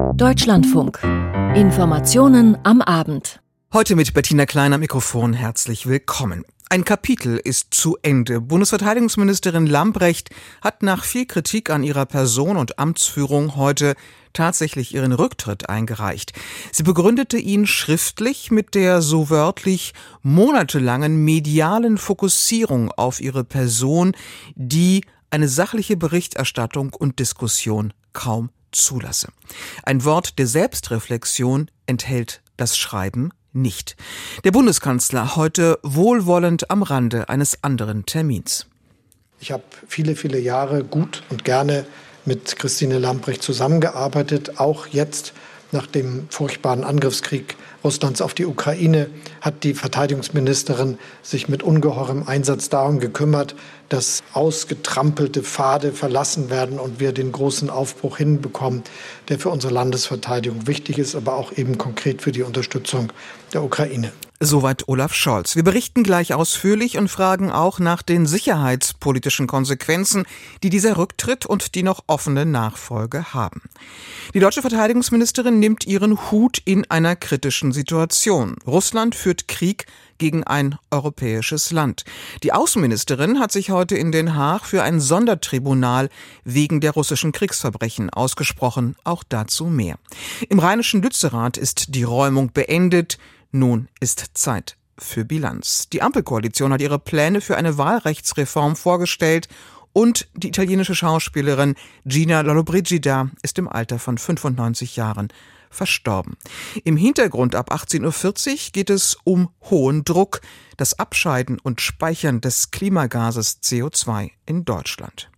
Deutschlandfunk. Informationen am Abend. Heute mit Bettina Klein am Mikrofon herzlich willkommen. Ein Kapitel ist zu Ende. Bundesverteidigungsministerin Lambrecht hat nach viel Kritik an ihrer Person und Amtsführung heute tatsächlich ihren Rücktritt eingereicht. Sie begründete ihn schriftlich mit der so wörtlich monatelangen medialen Fokussierung auf ihre Person, die eine sachliche Berichterstattung und Diskussion kaum zulasse. Ein Wort der Selbstreflexion enthält das Schreiben nicht. Der Bundeskanzler heute wohlwollend am Rande eines anderen Termins. Ich habe viele, viele Jahre gut und gerne mit Christine Lambrecht zusammengearbeitet. Auch jetzt nach dem furchtbaren Angriffskrieg Russlands auf die Ukraine hat die Verteidigungsministerin sich mit ungeheurem Einsatz darum gekümmert, dass ausgetrampelte Pfade verlassen werden und wir den großen Aufbruch hinbekommen, der für unsere Landesverteidigung wichtig ist, aber auch eben konkret für die Unterstützung der Ukraine. Soweit Olaf Scholz. Wir berichten gleich ausführlich und fragen auch nach den sicherheitspolitischen Konsequenzen, die dieser Rücktritt und die noch offene Nachfolge haben. Die deutsche Verteidigungsministerin nimmt ihren Hut in einer kritischen Situation. Russland führt Krieg gegen ein europäisches Land. Die Außenministerin hat sich heute in Den Haag für ein Sondertribunal wegen der russischen Kriegsverbrechen ausgesprochen. Auch dazu mehr. Im rheinischen Lützerath ist die Räumung beendet. Nun ist Zeit für Bilanz. Die Ampelkoalition hat ihre Pläne für eine Wahlrechtsreform vorgestellt und die italienische Schauspielerin Gina Lollobrigida ist im Alter von 95 Jahren verstorben. Im Hintergrund ab 18.40 Uhr geht es um hohen Druck, das Abscheiden und Speichern des Klimagases CO2 in Deutschland.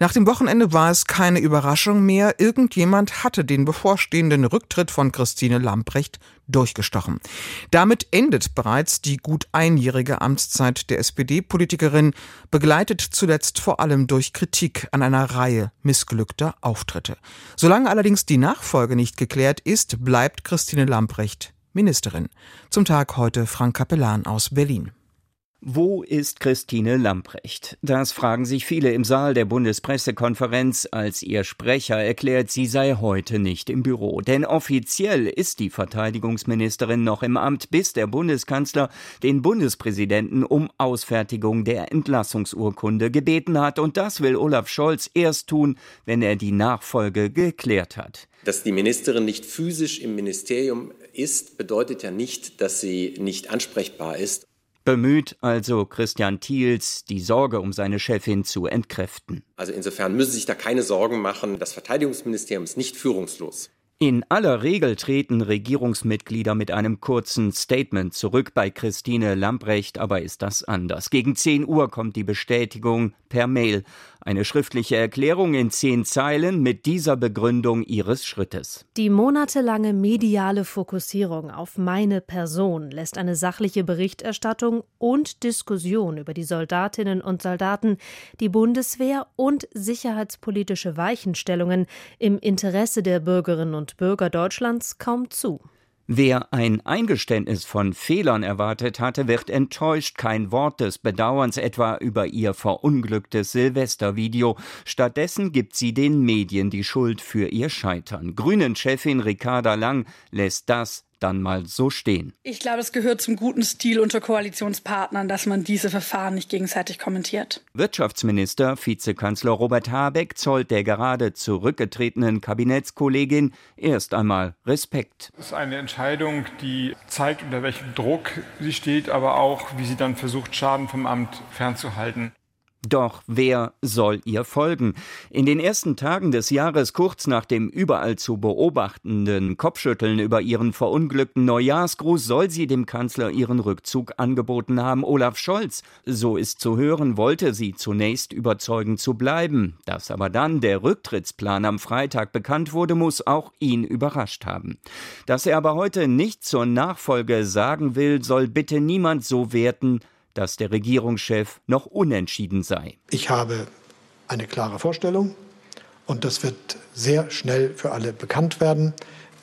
Nach dem Wochenende war es keine Überraschung mehr. Irgendjemand hatte den bevorstehenden Rücktritt von Christine Lamprecht durchgestochen. Damit endet bereits die gut einjährige Amtszeit der SPD-Politikerin, begleitet zuletzt vor allem durch Kritik an einer Reihe missglückter Auftritte. Solange allerdings die Nachfolge nicht geklärt ist, bleibt Christine Lamprecht Ministerin. Zum Tag heute Frank Kapellan aus Berlin. Wo ist Christine Lamprecht? Das fragen sich viele im Saal der Bundespressekonferenz, als ihr Sprecher erklärt, sie sei heute nicht im Büro. Denn offiziell ist die Verteidigungsministerin noch im Amt, bis der Bundeskanzler den Bundespräsidenten um Ausfertigung der Entlassungsurkunde gebeten hat. Und das will Olaf Scholz erst tun, wenn er die Nachfolge geklärt hat. Dass die Ministerin nicht physisch im Ministerium ist, bedeutet ja nicht, dass sie nicht ansprechbar ist. Bemüht also Christian Thiels, die Sorge um seine Chefin zu entkräften. Also insofern müssen Sie sich da keine Sorgen machen. Das Verteidigungsministerium ist nicht führungslos. In aller Regel treten Regierungsmitglieder mit einem kurzen Statement zurück. Bei Christine Lamprecht aber ist das anders. Gegen 10 Uhr kommt die Bestätigung per Mail. Eine schriftliche Erklärung in zehn Zeilen mit dieser Begründung ihres Schrittes. Die monatelange mediale Fokussierung auf meine Person lässt eine sachliche Berichterstattung und Diskussion über die Soldatinnen und Soldaten, die Bundeswehr und sicherheitspolitische Weichenstellungen im Interesse der Bürgerinnen und Bürger Deutschlands kaum zu. Wer ein Eingeständnis von Fehlern erwartet hatte, wird enttäuscht. Kein Wort des Bedauerns etwa über ihr verunglücktes Silvestervideo. Stattdessen gibt sie den Medien die Schuld für ihr Scheitern. Grünen-Chefin Ricarda Lang lässt das dann mal so stehen. Ich glaube, es gehört zum guten Stil unter Koalitionspartnern, dass man diese Verfahren nicht gegenseitig kommentiert. Wirtschaftsminister, Vizekanzler Robert Habeck zollt der gerade zurückgetretenen Kabinettskollegin erst einmal Respekt. Das ist eine Entscheidung, die zeigt, unter welchem Druck sie steht, aber auch, wie sie dann versucht, Schaden vom Amt fernzuhalten. Doch wer soll ihr folgen? In den ersten Tagen des Jahres, kurz nach dem überall zu beobachtenden Kopfschütteln über ihren verunglückten Neujahrsgruß, soll sie dem Kanzler ihren Rückzug angeboten haben. Olaf Scholz, so ist zu hören, wollte sie zunächst überzeugend zu bleiben. Dass aber dann der Rücktrittsplan am Freitag bekannt wurde, muss auch ihn überrascht haben. Dass er aber heute nicht zur Nachfolge sagen will, soll bitte niemand so werten, dass der Regierungschef noch unentschieden sei. Ich habe eine klare Vorstellung und das wird sehr schnell für alle bekannt werden.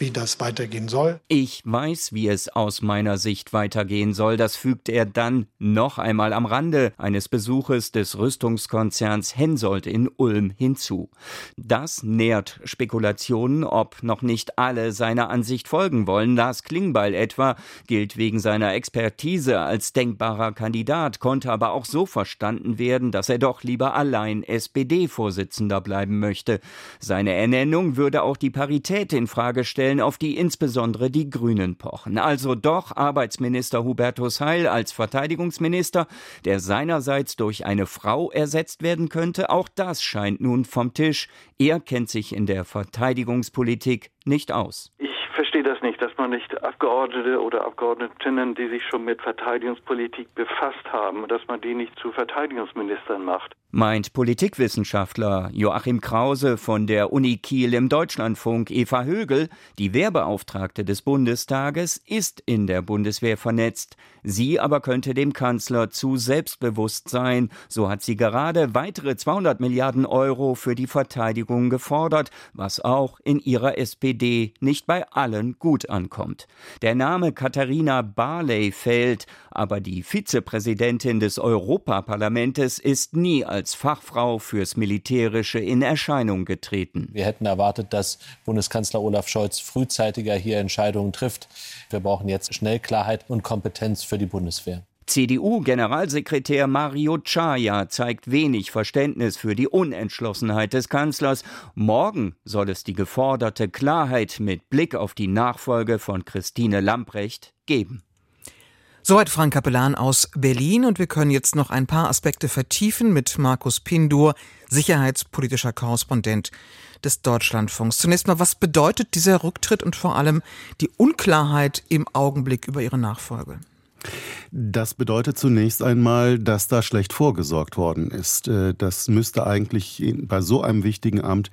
Wie das weitergehen soll. Ich weiß, wie es aus meiner Sicht weitergehen soll. Das fügt er dann noch einmal am Rande eines Besuches des Rüstungskonzerns Hensoldt in Ulm hinzu. Das nährt Spekulationen, ob noch nicht alle seiner Ansicht folgen wollen. Lars Klingbeil etwa gilt wegen seiner Expertise als denkbarer Kandidat, konnte aber auch so verstanden werden, dass er doch lieber allein SPD-Vorsitzender bleiben möchte. Seine Ernennung würde auch die Parität in Frage stellen, auf die insbesondere die Grünen pochen. Also doch Arbeitsminister Hubertus Heil als Verteidigungsminister, der seinerseits durch eine Frau ersetzt werden könnte, auch das scheint nun vom Tisch. Er kennt sich in der Verteidigungspolitik nicht aus. Ich verstehe das nicht, dass man nicht Abgeordnete oder Abgeordnetinnen, die sich schon mit Verteidigungspolitik befasst haben, dass man die nicht zu Verteidigungsministern macht. Meint Politikwissenschaftler Joachim Krause von der Uni Kiel im Deutschlandfunk. Eva Högel, die Wehrbeauftragte des Bundestages, ist in der Bundeswehr vernetzt. Sie aber könnte dem Kanzler zu selbstbewusst sein. So hat sie gerade weitere 200 Milliarden Euro für die Verteidigung gefordert, was auch in ihrer SPD nicht bei allen gut ankommt. Der Name Katharina Barley fällt, aber die Vizepräsidentin des Europaparlamentes ist nie als als Fachfrau fürs Militärische in Erscheinung getreten. Wir hätten erwartet, dass Bundeskanzler Olaf Scholz frühzeitiger hier Entscheidungen trifft. Wir brauchen jetzt schnell Klarheit und Kompetenz für die Bundeswehr. CDU-Generalsekretär Mario Chaya zeigt wenig Verständnis für die Unentschlossenheit des Kanzlers. Morgen soll es die geforderte Klarheit mit Blick auf die Nachfolge von Christine Lamprecht geben. Soweit Frank Kapellan aus Berlin und wir können jetzt noch ein paar Aspekte vertiefen mit Markus Pindur, sicherheitspolitischer Korrespondent des Deutschlandfunks. Zunächst mal, was bedeutet dieser Rücktritt und vor allem die Unklarheit im Augenblick über Ihre Nachfolge? Das bedeutet zunächst einmal, dass da schlecht vorgesorgt worden ist. Äh, das müsste eigentlich bei so einem wichtigen Amt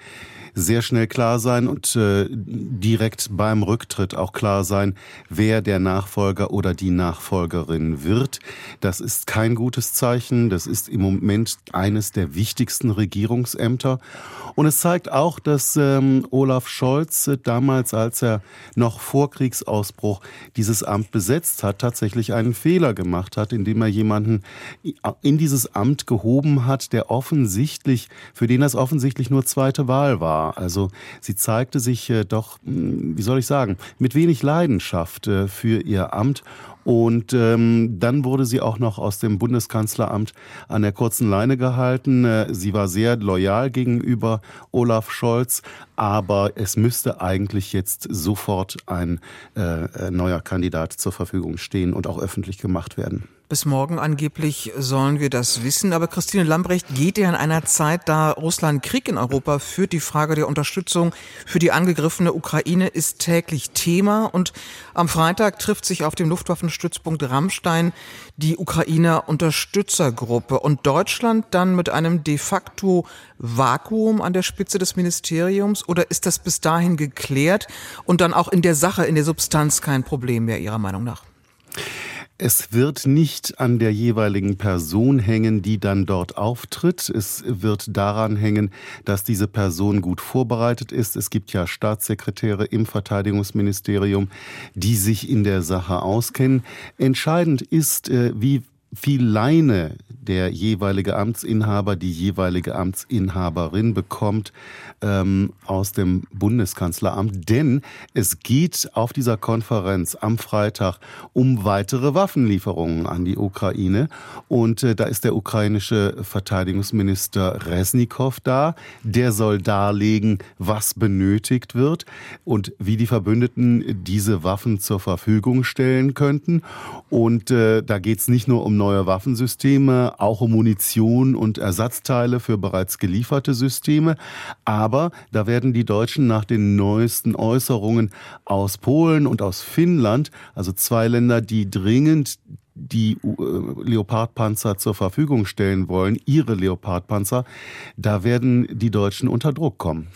sehr schnell klar sein und äh, direkt beim Rücktritt auch klar sein, wer der Nachfolger oder die Nachfolgerin wird. Das ist kein gutes Zeichen. Das ist im Moment eines der wichtigsten Regierungsämter. Und es zeigt auch, dass ähm, Olaf Scholz äh, damals, als er noch vor Kriegsausbruch dieses Amt besetzt hat, tatsächlich einen Fehler gemacht hat, indem er jemanden in dieses Amt gehoben hat, der offensichtlich, für den das offensichtlich nur zweite Wahl war Also sie zeigte sich äh, doch, hm, wie soll ich sagen, mit wenig Leidenschaft äh, für ihr Amt. Und ähm, dann wurde sie auch noch aus dem Bundeskanzleramt an der kurzen Leine gehalten. Äh, sie war sehr loyal gegenüber Olaf Scholz, aber es müsste eigentlich jetzt sofort ein äh, neuer Kandidat zur Verfügung stehen und auch öffentlich gemacht werden. Bis morgen angeblich sollen wir das wissen. Aber Christine Lambrecht geht ja in einer Zeit, da Russland Krieg in Europa führt. Die Frage der Unterstützung für die angegriffene Ukraine ist täglich Thema. Und am Freitag trifft sich auf dem Luftwaffenstützpunkt Rammstein die Ukrainer Unterstützergruppe und Deutschland dann mit einem de facto Vakuum an der Spitze des Ministeriums. Oder ist das bis dahin geklärt und dann auch in der Sache, in der Substanz kein Problem mehr Ihrer Meinung nach? Es wird nicht an der jeweiligen Person hängen, die dann dort auftritt. Es wird daran hängen, dass diese Person gut vorbereitet ist. Es gibt ja Staatssekretäre im Verteidigungsministerium, die sich in der Sache auskennen. Entscheidend ist, äh, wie viel Leine der jeweilige Amtsinhaber, die jeweilige Amtsinhaberin bekommt ähm, aus dem Bundeskanzleramt. Denn es geht auf dieser Konferenz am Freitag um weitere Waffenlieferungen an die Ukraine. Und äh, da ist der ukrainische Verteidigungsminister Resnikow da. Der soll darlegen, was benötigt wird und wie die Verbündeten diese Waffen zur Verfügung stellen könnten. Und äh, da geht es nicht nur um neue Waffensysteme, auch um Munition und Ersatzteile für bereits gelieferte Systeme. Aber da werden die Deutschen nach den neuesten Äußerungen aus Polen und aus Finnland, also zwei Länder, die dringend die äh, Leopardpanzer zur Verfügung stellen wollen, ihre Leopardpanzer, da werden die Deutschen unter Druck kommen.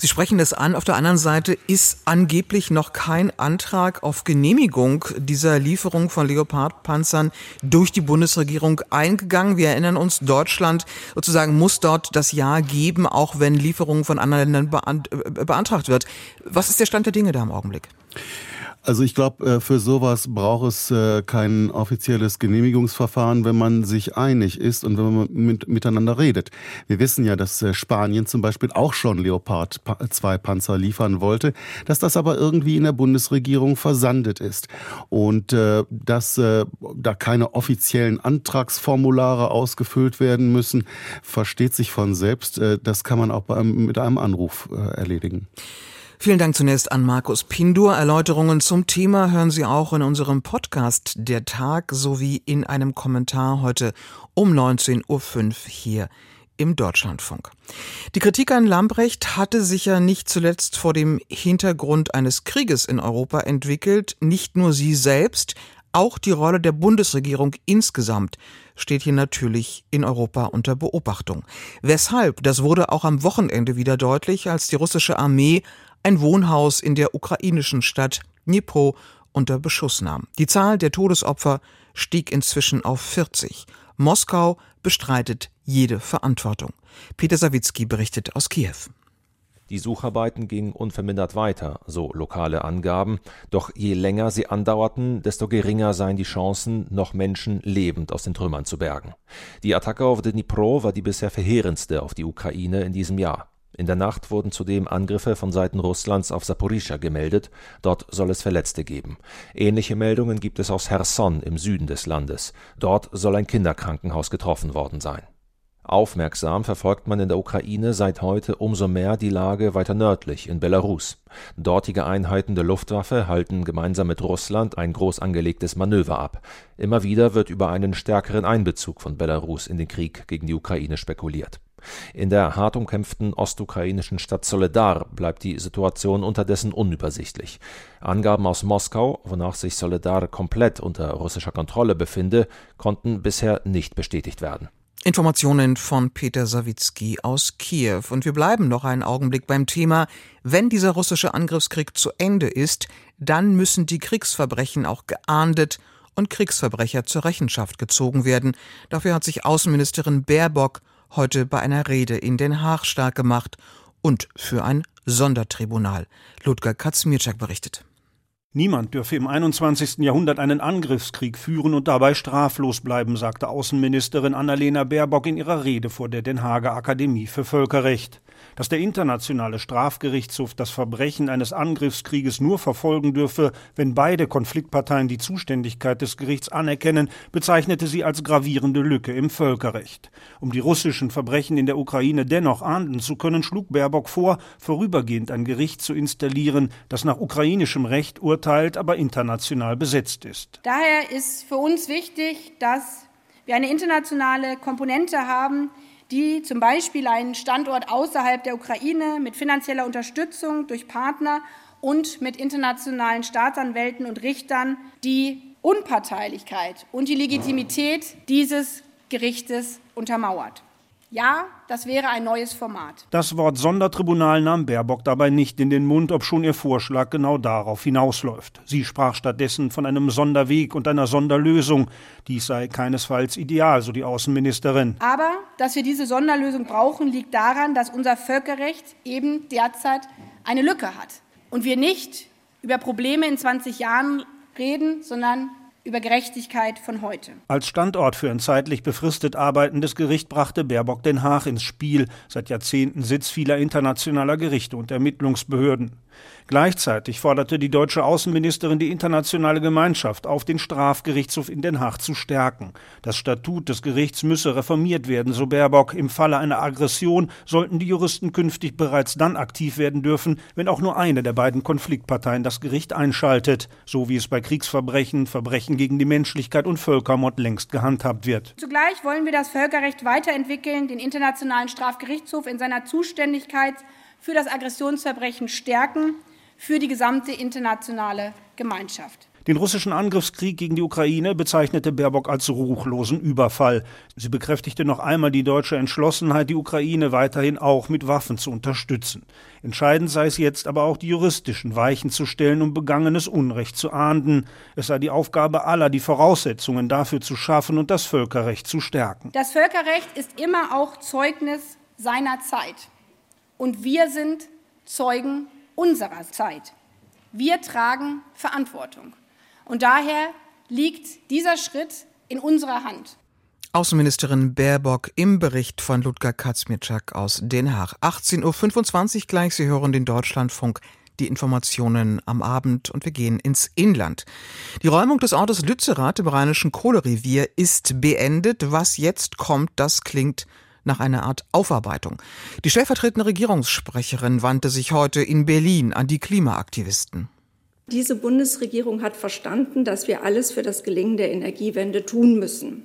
Sie sprechen das an. Auf der anderen Seite ist angeblich noch kein Antrag auf Genehmigung dieser Lieferung von Leopardpanzern durch die Bundesregierung eingegangen. Wir erinnern uns, Deutschland sozusagen muss dort das Ja geben, auch wenn Lieferungen von anderen Ländern äh, beantragt wird. Was ist der Stand der Dinge da im Augenblick? Also ich glaube, äh, für sowas braucht es äh, kein offizielles Genehmigungsverfahren, wenn man sich einig ist und wenn man mit, miteinander redet. Wir wissen ja, dass äh, Spanien zum Beispiel auch schon Leopard 2 Panzer liefern wollte, dass das aber irgendwie in der Bundesregierung versandet ist und dass da keine offiziellen Antragsformulare ausgefüllt werden müssen, versteht sich von selbst. Das kann man auch mit einem Anruf erledigen. Vielen Dank zunächst an Markus Pindur. Erläuterungen zum Thema hören Sie auch in unserem Podcast Der Tag sowie in einem Kommentar heute um 19.05 Uhr hier im Deutschlandfunk. Die Kritik an Lambrecht hatte sich ja nicht zuletzt vor dem Hintergrund eines Krieges in Europa entwickelt. Nicht nur sie selbst, auch die Rolle der Bundesregierung insgesamt steht hier natürlich in Europa unter Beobachtung. Weshalb? Das wurde auch am Wochenende wieder deutlich, als die russische Armee ein Wohnhaus in der ukrainischen Stadt Dnipro unter Beschuss nahm. Die Zahl der Todesopfer stieg inzwischen auf 40. Moskau bestreitet jede Verantwortung. Peter Sawicki berichtet aus Kiew. Die Sucharbeiten gingen unvermindert weiter, so lokale Angaben, doch je länger sie andauerten, desto geringer seien die Chancen, noch Menschen lebend aus den Trümmern zu bergen. Die Attacke auf Dnipro war die bisher verheerendste auf die Ukraine in diesem Jahr. In der Nacht wurden zudem Angriffe von Seiten Russlands auf Saporischschja gemeldet, dort soll es Verletzte geben. Ähnliche Meldungen gibt es aus Cherson im Süden des Landes, dort soll ein Kinderkrankenhaus getroffen worden sein. Aufmerksam verfolgt man in der Ukraine seit heute umso mehr die Lage weiter nördlich in Belarus. Dortige Einheiten der Luftwaffe halten gemeinsam mit Russland ein groß angelegtes Manöver ab. Immer wieder wird über einen stärkeren Einbezug von Belarus in den Krieg gegen die Ukraine spekuliert. In der hart umkämpften ostukrainischen Stadt Soledar bleibt die Situation unterdessen unübersichtlich. Angaben aus Moskau, wonach sich Soledar komplett unter russischer Kontrolle befinde, konnten bisher nicht bestätigt werden. Informationen von Peter Sawicki aus Kiew. Und wir bleiben noch einen Augenblick beim Thema. Wenn dieser russische Angriffskrieg zu Ende ist, dann müssen die Kriegsverbrechen auch geahndet und Kriegsverbrecher zur Rechenschaft gezogen werden. Dafür hat sich Außenministerin Baerbock heute bei einer Rede in Den Haag stark gemacht und für ein Sondertribunal. Ludger Kaczmirczak berichtet. Niemand dürfe im 21. Jahrhundert einen Angriffskrieg führen und dabei straflos bleiben, sagte Außenministerin Annalena Baerbock in ihrer Rede vor der Den Haager Akademie für Völkerrecht dass der Internationale Strafgerichtshof das Verbrechen eines Angriffskrieges nur verfolgen dürfe, wenn beide Konfliktparteien die Zuständigkeit des Gerichts anerkennen, bezeichnete sie als gravierende Lücke im Völkerrecht. Um die russischen Verbrechen in der Ukraine dennoch ahnden zu können, schlug Baerbock vor, vorübergehend ein Gericht zu installieren, das nach ukrainischem Recht urteilt, aber international besetzt ist. Daher ist für uns wichtig, dass wir eine internationale Komponente haben, die zum Beispiel einen Standort außerhalb der Ukraine mit finanzieller Unterstützung durch Partner und mit internationalen Staatsanwälten und Richtern die Unparteilichkeit und die Legitimität dieses Gerichtes untermauert. Ja, das wäre ein neues Format. Das Wort Sondertribunal nahm Baerbock dabei nicht in den Mund, obschon ihr Vorschlag genau darauf hinausläuft. Sie sprach stattdessen von einem Sonderweg und einer Sonderlösung. Dies sei keinesfalls ideal, so die Außenministerin. Aber dass wir diese Sonderlösung brauchen, liegt daran, dass unser Völkerrecht eben derzeit eine Lücke hat. Und wir nicht über Probleme in 20 Jahren reden, sondern über Gerechtigkeit von heute. Als Standort für ein zeitlich befristet arbeitendes Gericht brachte Baerbock Den Haag ins Spiel, seit Jahrzehnten Sitz vieler internationaler Gerichte und Ermittlungsbehörden. Gleichzeitig forderte die deutsche Außenministerin die internationale Gemeinschaft auf, den Strafgerichtshof in Den Haag zu stärken. Das Statut des Gerichts müsse reformiert werden, so Baerbock. Im Falle einer Aggression sollten die Juristen künftig bereits dann aktiv werden dürfen, wenn auch nur eine der beiden Konfliktparteien das Gericht einschaltet, so wie es bei Kriegsverbrechen, Verbrechen gegen die Menschlichkeit und Völkermord längst gehandhabt wird. Zugleich wollen wir das Völkerrecht weiterentwickeln, den Internationalen Strafgerichtshof in seiner Zuständigkeit für das Aggressionsverbrechen stärken, für die gesamte internationale Gemeinschaft. Den russischen Angriffskrieg gegen die Ukraine bezeichnete Baerbock als ruchlosen Überfall. Sie bekräftigte noch einmal die deutsche Entschlossenheit, die Ukraine weiterhin auch mit Waffen zu unterstützen. Entscheidend sei es jetzt aber auch, die juristischen Weichen zu stellen, um begangenes Unrecht zu ahnden. Es sei die Aufgabe aller, die Voraussetzungen dafür zu schaffen und das Völkerrecht zu stärken. Das Völkerrecht ist immer auch Zeugnis seiner Zeit. Und wir sind Zeugen unserer Zeit. Wir tragen Verantwortung. Und daher liegt dieser Schritt in unserer Hand. Außenministerin Baerbock im Bericht von Ludger Kaczmierczak aus Den Haag. 18.25 Uhr gleich. Sie hören den Deutschlandfunk. Die Informationen am Abend und wir gehen ins Inland. Die Räumung des Ortes Lützerath im Rheinischen Kohlerevier ist beendet. Was jetzt kommt, das klingt nach einer Art Aufarbeitung. Die stellvertretende Regierungssprecherin wandte sich heute in Berlin an die Klimaaktivisten. Diese Bundesregierung hat verstanden, dass wir alles für das Gelingen der Energiewende tun müssen.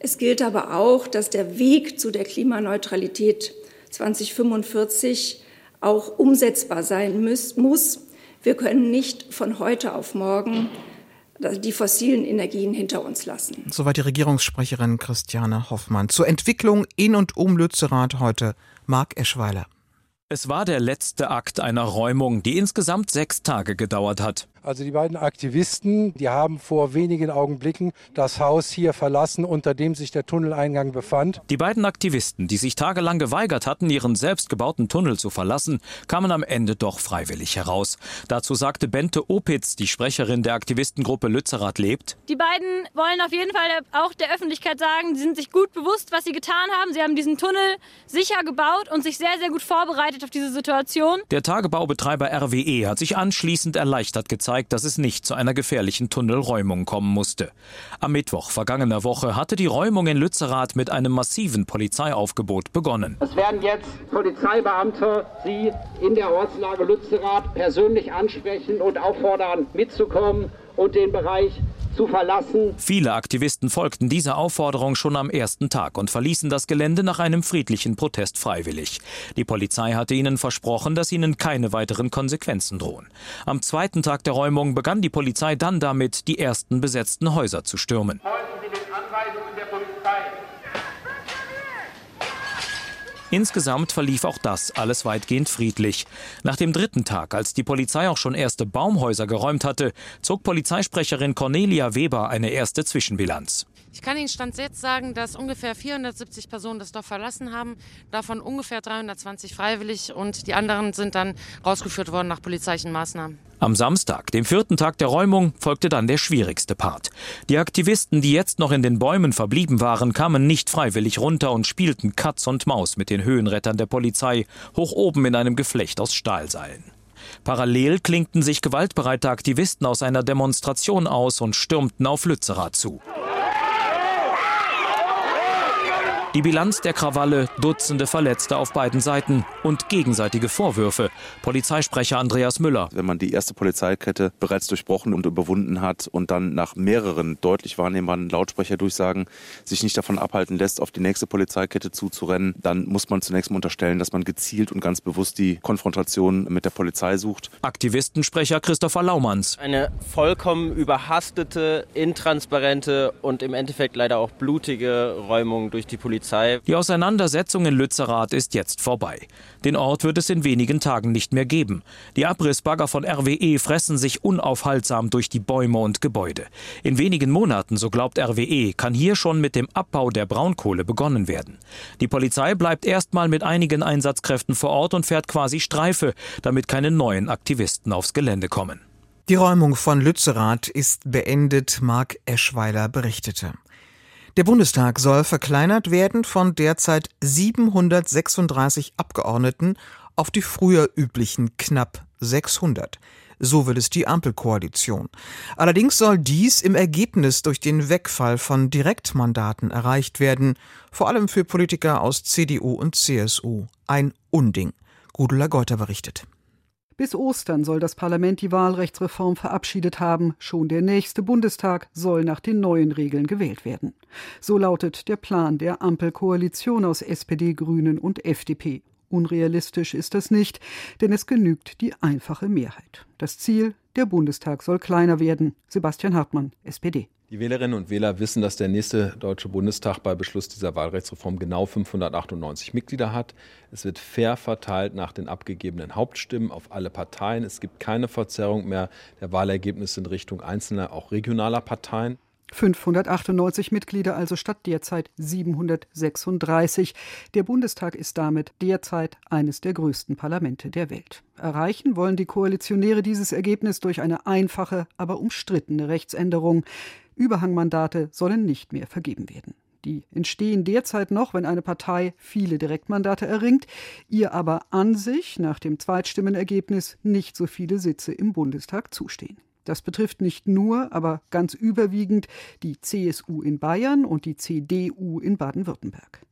Es gilt aber auch, dass der Weg zu der Klimaneutralität 2045 auch umsetzbar sein muss. Wir können nicht von heute auf morgen die fossilen Energien hinter uns lassen. Soweit die Regierungssprecherin Christiane Hoffmann. Zur Entwicklung in und um Lützerath heute Marc Eschweiler. Es war der letzte Akt einer Räumung, die insgesamt sechs Tage gedauert hat. Also die beiden Aktivisten, die haben vor wenigen Augenblicken das Haus hier verlassen, unter dem sich der Tunneleingang befand. Die beiden Aktivisten, die sich tagelang geweigert hatten, ihren selbstgebauten Tunnel zu verlassen, kamen am Ende doch freiwillig heraus. Dazu sagte Bente Opitz, die Sprecherin der Aktivistengruppe Lützerath lebt. Die beiden wollen auf jeden Fall auch der Öffentlichkeit sagen, sie sind sich gut bewusst, was sie getan haben. Sie haben diesen Tunnel sicher gebaut und sich sehr, sehr gut vorbereitet auf diese Situation. Der Tagebaubetreiber RWE hat sich anschließend erleichtert gezeigt gezeigt, dass es nicht zu einer gefährlichen Tunnelräumung kommen musste. Am Mittwoch vergangener Woche hatte die Räumung in Lützerath mit einem massiven Polizeiaufgebot begonnen. Es werden jetzt Polizeibeamte Sie in der Ortslage Lützerath persönlich ansprechen und auffordern, mitzukommen und den Bereich zu verlassen. Viele Aktivisten folgten dieser Aufforderung schon am ersten Tag und verließen das Gelände nach einem friedlichen Protest freiwillig. Die Polizei hatte ihnen versprochen, dass ihnen keine weiteren Konsequenzen drohen. Am zweiten Tag der Räumung begann die Polizei dann damit, die ersten besetzten Häuser zu stürmen. Insgesamt verlief auch das alles weitgehend friedlich. Nach dem dritten Tag, als die Polizei auch schon erste Baumhäuser geräumt hatte, zog Polizeisprecherin Cornelia Weber eine erste Zwischenbilanz. Ich kann Ihnen Stand jetzt sagen, dass ungefähr 470 Personen das Dorf verlassen haben, davon ungefähr 320 freiwillig und die anderen sind dann rausgeführt worden nach polizeilichen Maßnahmen. Am Samstag, dem vierten Tag der Räumung, folgte dann der schwierigste Part. Die Aktivisten, die jetzt noch in den Bäumen verblieben waren, kamen nicht freiwillig runter und spielten Katz und Maus mit den Höhenrettern der Polizei, hoch oben in einem Geflecht aus Stahlseilen. Parallel klinkten sich gewaltbereite Aktivisten aus einer Demonstration aus und stürmten auf Lützerath zu. Die Bilanz der Krawalle, Dutzende Verletzte auf beiden Seiten und gegenseitige Vorwürfe. Polizeisprecher Andreas Müller. Wenn man die erste Polizeikette bereits durchbrochen und überwunden hat und dann nach mehreren deutlich wahrnehmbaren Lautsprecherdurchsagen sich nicht davon abhalten lässt, auf die nächste Polizeikette zuzurennen, dann muss man zunächst mal unterstellen, dass man gezielt und ganz bewusst die Konfrontation mit der Polizei sucht. Aktivistensprecher Christopher Laumanns. Eine vollkommen überhastete, intransparente und im Endeffekt leider auch blutige Räumung durch die Polizei Polizei. Die Auseinandersetzung in Lützerath ist jetzt vorbei. Den Ort wird es in wenigen Tagen nicht mehr geben. Die Abrissbagger von RWE fressen sich unaufhaltsam durch die Bäume und Gebäude. In wenigen Monaten, so glaubt RWE, kann hier schon mit dem Abbau der Braunkohle begonnen werden. Die Polizei bleibt erstmal mit einigen Einsatzkräften vor Ort und fährt quasi Streife, damit keine neuen Aktivisten aufs Gelände kommen. Die Räumung von Lützerath ist beendet, Mark Eschweiler berichtete. Der Bundestag soll verkleinert werden von derzeit 736 Abgeordneten auf die früher üblichen knapp 600. So will es die Ampelkoalition. Allerdings soll dies im Ergebnis durch den Wegfall von Direktmandaten erreicht werden, vor allem für Politiker aus CDU und CSU. Ein Unding. Gudula Geuter berichtet. Bis Ostern soll das Parlament die Wahlrechtsreform verabschiedet haben. Schon der nächste Bundestag soll nach den neuen Regeln gewählt werden. So lautet der Plan der Ampelkoalition aus SPD, Grünen und FDP. Unrealistisch ist das nicht, denn es genügt die einfache Mehrheit. Das Ziel, der Bundestag soll kleiner werden. Sebastian Hartmann, SPD. Die Wählerinnen und Wähler wissen, dass der nächste Deutsche Bundestag bei Beschluss dieser Wahlrechtsreform genau 598 Mitglieder hat. Es wird fair verteilt nach den abgegebenen Hauptstimmen auf alle Parteien. Es gibt keine Verzerrung mehr der Wahlergebnisse in Richtung einzelner, auch regionaler Parteien. 598 Mitglieder, also statt derzeit 736. Der Bundestag ist damit derzeit eines der größten Parlamente der Welt. Erreichen wollen die Koalitionäre dieses Ergebnis durch eine einfache, aber umstrittene Rechtsänderung. Überhangmandate sollen nicht mehr vergeben werden. Die entstehen derzeit noch, wenn eine Partei viele Direktmandate erringt, ihr aber an sich nach dem Zweitstimmenergebnis nicht so viele Sitze im Bundestag zustehen. Das betrifft nicht nur, aber ganz überwiegend die CSU in Bayern und die CDU in Baden-Württemberg.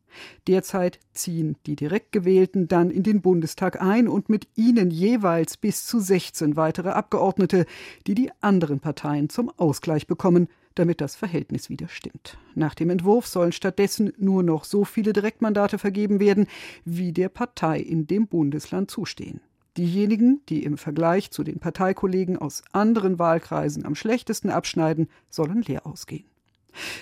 Derzeit ziehen die direkt gewählten dann in den Bundestag ein und mit ihnen jeweils bis zu 16 weitere Abgeordnete, die die anderen Parteien zum Ausgleich bekommen, damit das Verhältnis wieder stimmt. Nach dem Entwurf sollen stattdessen nur noch so viele Direktmandate vergeben werden, wie der Partei in dem Bundesland zustehen. Diejenigen, die im Vergleich zu den Parteikollegen aus anderen Wahlkreisen am schlechtesten abschneiden, sollen leer ausgehen.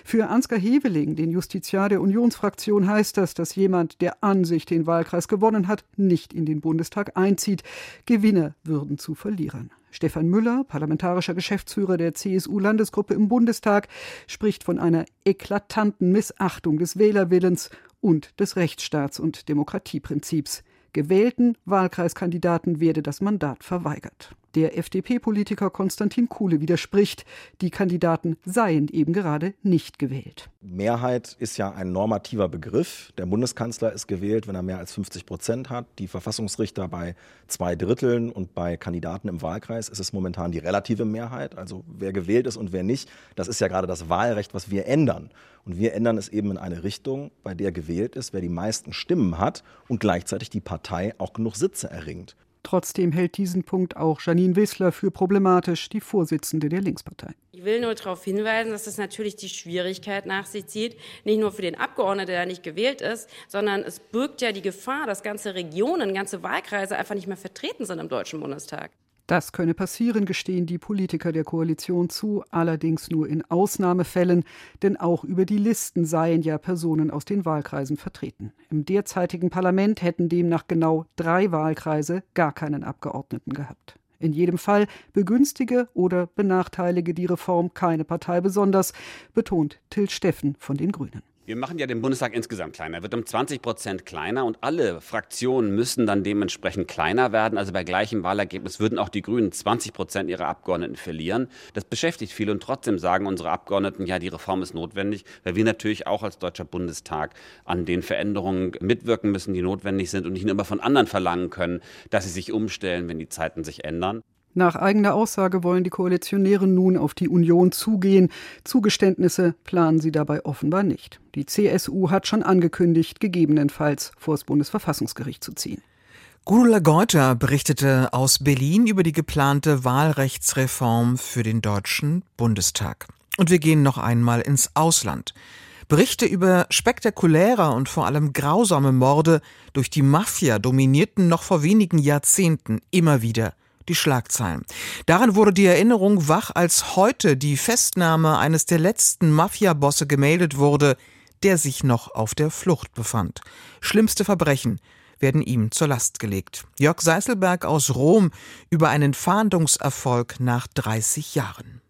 Für Ansgar Heveling, den Justiziar der Unionsfraktion, heißt das, dass jemand, der an sich den Wahlkreis gewonnen hat, nicht in den Bundestag einzieht. Gewinner würden zu Verlierern. Stefan Müller, parlamentarischer Geschäftsführer der CSU-Landesgruppe im Bundestag, spricht von einer eklatanten Missachtung des Wählerwillens und des Rechtsstaats- und Demokratieprinzips. Gewählten Wahlkreiskandidaten werde das Mandat verweigert. Der FDP-Politiker Konstantin Kuhle widerspricht, die Kandidaten seien eben gerade nicht gewählt. Mehrheit ist ja ein normativer Begriff. Der Bundeskanzler ist gewählt, wenn er mehr als 50 Prozent hat. Die Verfassungsrichter bei zwei Dritteln und bei Kandidaten im Wahlkreis ist es momentan die relative Mehrheit. Also wer gewählt ist und wer nicht, das ist ja gerade das Wahlrecht, was wir ändern. Und wir ändern es eben in eine Richtung, bei der gewählt ist, wer die meisten Stimmen hat und gleichzeitig die Partei auch genug Sitze erringt. Trotzdem hält diesen Punkt auch Janine Wissler für problematisch, die Vorsitzende der Linkspartei. Ich will nur darauf hinweisen, dass es natürlich die Schwierigkeit nach sich zieht, nicht nur für den Abgeordneten, der nicht gewählt ist, sondern es birgt ja die Gefahr, dass ganze Regionen, ganze Wahlkreise einfach nicht mehr vertreten sind im Deutschen Bundestag. Das könne passieren, gestehen die Politiker der Koalition zu, allerdings nur in Ausnahmefällen, denn auch über die Listen seien ja Personen aus den Wahlkreisen vertreten. Im derzeitigen Parlament hätten demnach genau drei Wahlkreise gar keinen Abgeordneten gehabt. In jedem Fall begünstige oder benachteilige die Reform keine Partei besonders, betont Till Steffen von den Grünen. Wir machen ja den Bundestag insgesamt kleiner, er wird um 20 Prozent kleiner und alle Fraktionen müssen dann dementsprechend kleiner werden. Also bei gleichem Wahlergebnis würden auch die Grünen 20 Prozent ihrer Abgeordneten verlieren. Das beschäftigt viele und trotzdem sagen unsere Abgeordneten, ja, die Reform ist notwendig, weil wir natürlich auch als Deutscher Bundestag an den Veränderungen mitwirken müssen, die notwendig sind und nicht nur immer von anderen verlangen können, dass sie sich umstellen, wenn die Zeiten sich ändern. Nach eigener Aussage wollen die Koalitionäre nun auf die Union zugehen. Zugeständnisse planen sie dabei offenbar nicht. Die CSU hat schon angekündigt, gegebenenfalls vor das Bundesverfassungsgericht zu ziehen. Gudula Geuter berichtete aus Berlin über die geplante Wahlrechtsreform für den Deutschen Bundestag. Und wir gehen noch einmal ins Ausland. Berichte über spektakuläre und vor allem grausame Morde durch die Mafia dominierten noch vor wenigen Jahrzehnten immer wieder die Schlagzeilen. Daran wurde die Erinnerung wach, als heute die Festnahme eines der letzten Mafiabosse gemeldet wurde, der sich noch auf der Flucht befand. Schlimmste Verbrechen werden ihm zur Last gelegt. Jörg Seißelberg aus Rom über einen Fahndungserfolg nach 30 Jahren.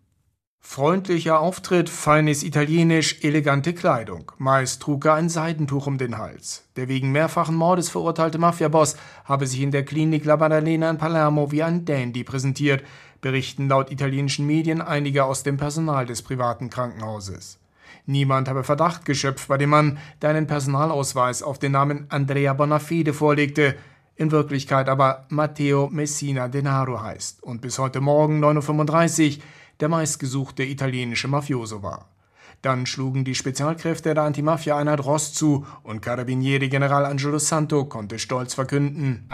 Freundlicher Auftritt, feines Italienisch, elegante Kleidung. Meist trug er ein Seidentuch um den Hals. Der wegen mehrfachen Mordes verurteilte Mafiaboss habe sich in der Klinik La Maddalena in Palermo wie ein Dandy präsentiert, berichten laut italienischen Medien einige aus dem Personal des privaten Krankenhauses. Niemand habe Verdacht geschöpft bei dem Mann, der einen Personalausweis auf den Namen Andrea Bonafede vorlegte, in Wirklichkeit aber Matteo Messina Denaro heißt und bis heute Morgen 9.35 Uhr der meistgesuchte italienische Mafioso war. Dann schlugen die Spezialkräfte der Antimafia-Einheit Ross zu und Carabinieri-General Angelo Santo konnte stolz verkünden: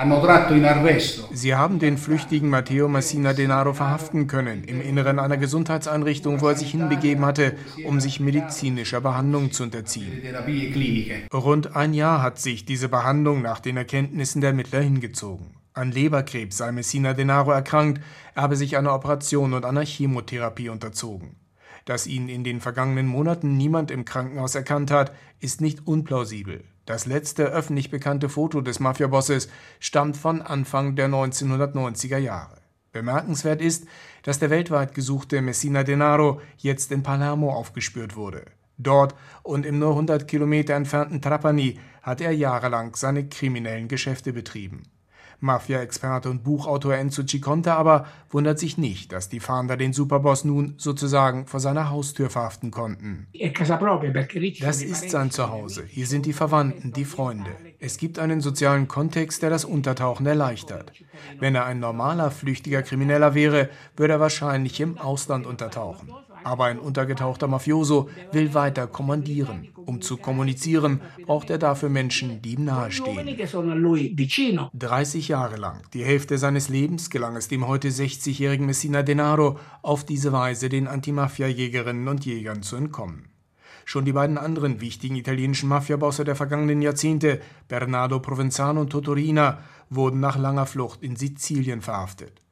Sie haben den flüchtigen Matteo Massina Denaro verhaften können, im Inneren einer Gesundheitseinrichtung, wo er sich hinbegeben hatte, um sich medizinischer Behandlung zu unterziehen. Rund ein Jahr hat sich diese Behandlung nach den Erkenntnissen der Ermittler hingezogen. An Leberkrebs sei Messina Denaro erkrankt, er habe sich einer Operation und einer Chemotherapie unterzogen. Dass ihn in den vergangenen Monaten niemand im Krankenhaus erkannt hat, ist nicht unplausibel. Das letzte öffentlich bekannte Foto des Mafiabosses stammt von Anfang der 1990er Jahre. Bemerkenswert ist, dass der weltweit gesuchte Messina Denaro jetzt in Palermo aufgespürt wurde. Dort und im nur 100 Kilometer entfernten Trapani hat er jahrelang seine kriminellen Geschäfte betrieben. Mafia-Experte und Buchautor Enzo Ciconte aber wundert sich nicht, dass die Fahnder den Superboss nun sozusagen vor seiner Haustür verhaften konnten. Das ist sein Zuhause. Hier sind die Verwandten, die Freunde. Es gibt einen sozialen Kontext, der das Untertauchen erleichtert. Wenn er ein normaler, flüchtiger Krimineller wäre, würde er wahrscheinlich im Ausland untertauchen. Aber ein untergetauchter Mafioso will weiter kommandieren. Um zu kommunizieren, braucht er dafür Menschen, die ihm nahestehen. 30 Jahre lang, die Hälfte seines Lebens, gelang es dem heute 60-jährigen Messina Denaro, auf diese Weise den Antimafia-Jägerinnen und Jägern zu entkommen. Schon die beiden anderen wichtigen italienischen Mafiabosse der vergangenen Jahrzehnte, Bernardo Provenzano und Totorina, wurden nach langer Flucht in Sizilien verhaftet.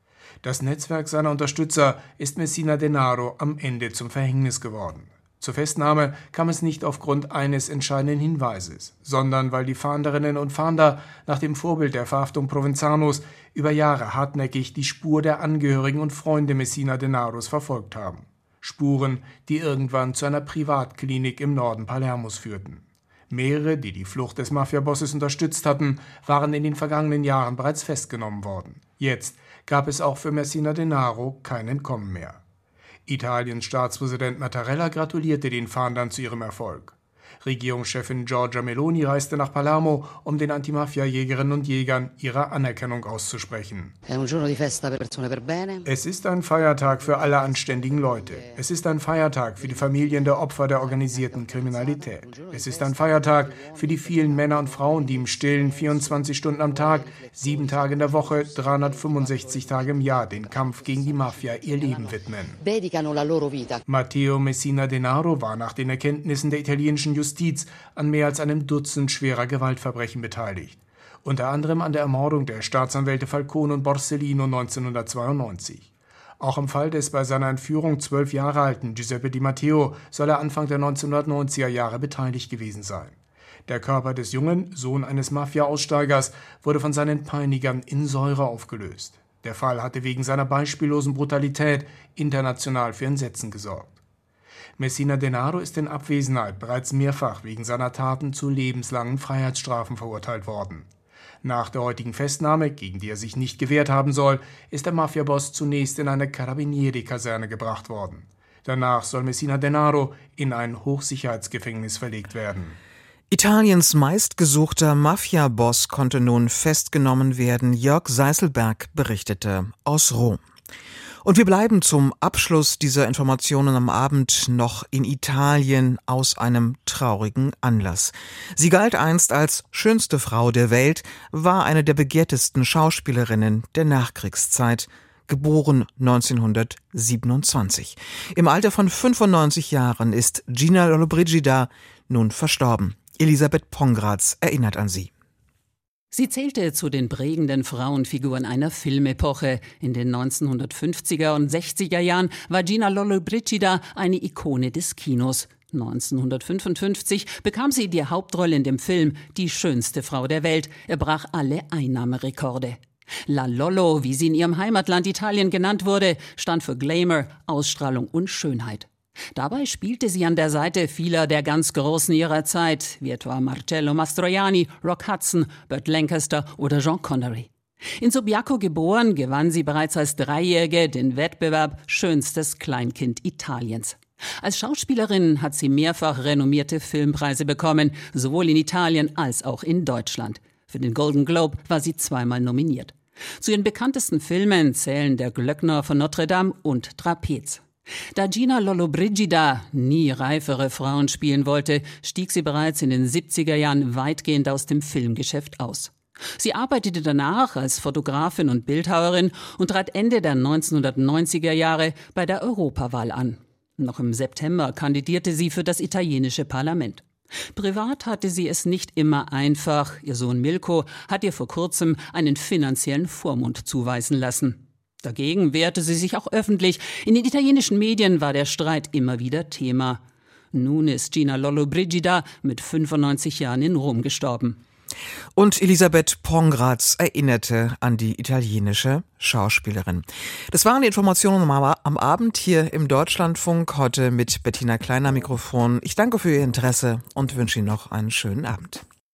Das Netzwerk seiner Unterstützer ist Messina Denaro am Ende zum Verhängnis geworden. Zur Festnahme kam es nicht aufgrund eines entscheidenden Hinweises, sondern weil die Fahnderinnen und Fahnder nach dem Vorbild der Verhaftung Provenzanos über Jahre hartnäckig die Spur der Angehörigen und Freunde Messina Denaros verfolgt haben. Spuren, die irgendwann zu einer Privatklinik im Norden Palermos führten. Mehrere, die die Flucht des Mafiabosses unterstützt hatten, waren in den vergangenen Jahren bereits festgenommen worden. Jetzt gab es auch für Messina Denaro kein Entkommen mehr. Italiens Staatspräsident Mattarella gratulierte den Fahndern zu ihrem Erfolg. Regierungschefin Giorgia Meloni reiste nach Palermo, um den Antimafia-Jägerinnen und Jägern ihre Anerkennung auszusprechen. Es ist ein Feiertag für alle anständigen Leute. Es ist ein Feiertag für die Familien der Opfer der organisierten Kriminalität. Es ist ein Feiertag für die vielen Männer und Frauen, die im Stillen 24 Stunden am Tag, sieben Tage in der Woche, 365 Tage im Jahr den Kampf gegen die Mafia ihr Leben widmen. Matteo Messina Denaro war nach den Erkenntnissen der italienischen Justiz an mehr als einem Dutzend schwerer Gewaltverbrechen beteiligt. Unter anderem an der Ermordung der Staatsanwälte Falcone und Borsellino 1992. Auch im Fall des bei seiner Entführung zwölf Jahre alten Giuseppe Di Matteo soll er Anfang der 1990er Jahre beteiligt gewesen sein. Der Körper des Jungen, Sohn eines Mafia-Aussteigers, wurde von seinen Peinigern in Säure aufgelöst. Der Fall hatte wegen seiner beispiellosen Brutalität international für Entsetzen gesorgt. Messina Denaro ist in Abwesenheit bereits mehrfach wegen seiner Taten zu lebenslangen Freiheitsstrafen verurteilt worden. Nach der heutigen Festnahme, gegen die er sich nicht gewehrt haben soll, ist der Mafiaboss zunächst in eine Carabinieri-Kaserne gebracht worden. Danach soll Messina Denaro in ein Hochsicherheitsgefängnis verlegt werden. Italiens meistgesuchter Mafia-Boss konnte nun festgenommen werden. Jörg Seiselberg berichtete aus Rom. Und wir bleiben zum Abschluss dieser Informationen am Abend noch in Italien aus einem traurigen Anlass. Sie galt einst als schönste Frau der Welt, war eine der begehrtesten Schauspielerinnen der Nachkriegszeit, geboren 1927. Im Alter von 95 Jahren ist Gina Lollobrigida nun verstorben. Elisabeth Pongratz erinnert an sie. Sie zählte zu den prägenden Frauenfiguren einer Filmepoche. In den 1950er und 60er Jahren war Gina Lollobrigida eine Ikone des Kinos. 1955 bekam sie die Hauptrolle in dem Film Die schönste Frau der Welt. Er brach alle Einnahmerekorde. La Lollo, wie sie in ihrem Heimatland Italien genannt wurde, stand für Glamour, Ausstrahlung und Schönheit. Dabei spielte sie an der Seite vieler der ganz Großen ihrer Zeit, wie etwa Marcello Mastroianni, Rock Hudson, Burt Lancaster oder Jean Connery. In Subiaco geboren, gewann sie bereits als Dreijährige den Wettbewerb Schönstes Kleinkind Italiens. Als Schauspielerin hat sie mehrfach renommierte Filmpreise bekommen, sowohl in Italien als auch in Deutschland. Für den Golden Globe war sie zweimal nominiert. Zu ihren bekanntesten Filmen zählen Der Glöckner von Notre Dame und Trapez. Da Gina Lollobrigida nie reifere Frauen spielen wollte, stieg sie bereits in den 70er Jahren weitgehend aus dem Filmgeschäft aus. Sie arbeitete danach als Fotografin und Bildhauerin und trat Ende der 1990er Jahre bei der Europawahl an. Noch im September kandidierte sie für das italienische Parlament. Privat hatte sie es nicht immer einfach. Ihr Sohn Milko hat ihr vor kurzem einen finanziellen Vormund zuweisen lassen. Dagegen wehrte sie sich auch öffentlich. In den italienischen Medien war der Streit immer wieder Thema. Nun ist Gina Lollobrigida mit 95 Jahren in Rom gestorben. Und Elisabeth Pongratz erinnerte an die italienische Schauspielerin. Das waren die Informationen am Abend hier im Deutschlandfunk, heute mit Bettina Kleiner Mikrofon. Ich danke für Ihr Interesse und wünsche Ihnen noch einen schönen Abend.